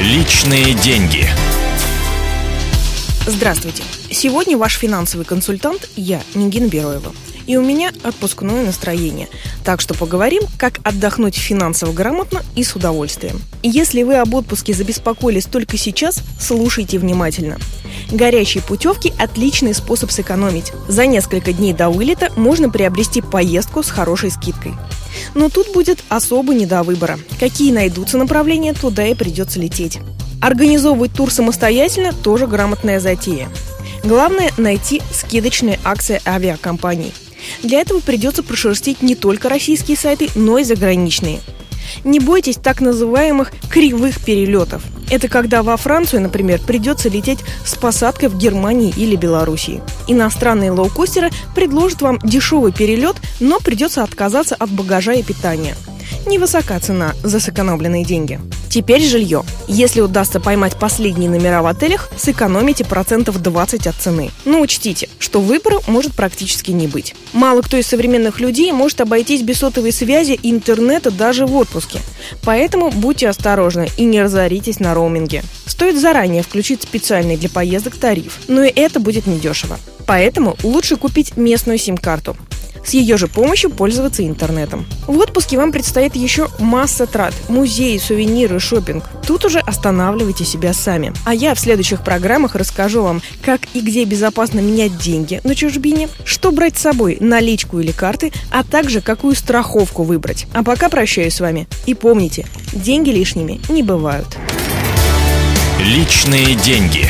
Личные деньги. Здравствуйте. Сегодня ваш финансовый консультант я, Нигина Бероева. И у меня отпускное настроение. Так что поговорим, как отдохнуть финансово грамотно и с удовольствием. Если вы об отпуске забеспокоились только сейчас, слушайте внимательно. Горячие путевки – отличный способ сэкономить. За несколько дней до вылета можно приобрести поездку с хорошей скидкой. Но тут будет особо не до выбора. Какие найдутся направления, туда и придется лететь. Организовывать тур самостоятельно – тоже грамотная затея. Главное – найти скидочные акции авиакомпаний – для этого придется прошерстить не только российские сайты, но и заграничные. Не бойтесь так называемых кривых перелетов. Это когда во Францию, например, придется лететь с посадкой в Германии или Белоруссии. Иностранные лоукостеры предложат вам дешевый перелет, но придется отказаться от багажа и питания. Невысока цена за сэкономленные деньги. Теперь жилье. Если удастся поймать последние номера в отелях, сэкономите процентов 20 от цены. Но учтите, что выбора может практически не быть. Мало кто из современных людей может обойтись без сотовой связи и интернета даже в отпуске. Поэтому будьте осторожны и не разоритесь на роуминге. Стоит заранее включить специальный для поездок тариф, но и это будет недешево. Поэтому лучше купить местную сим-карту. С ее же помощью пользоваться интернетом. В отпуске вам предстоит еще масса трат. Музеи, сувениры, шопинг. Тут уже останавливайте себя сами. А я в следующих программах расскажу вам, как и где безопасно менять деньги на чужбине, что брать с собой, наличку или карты, а также какую страховку выбрать. А пока прощаюсь с вами. И помните, деньги лишними не бывают. Личные деньги.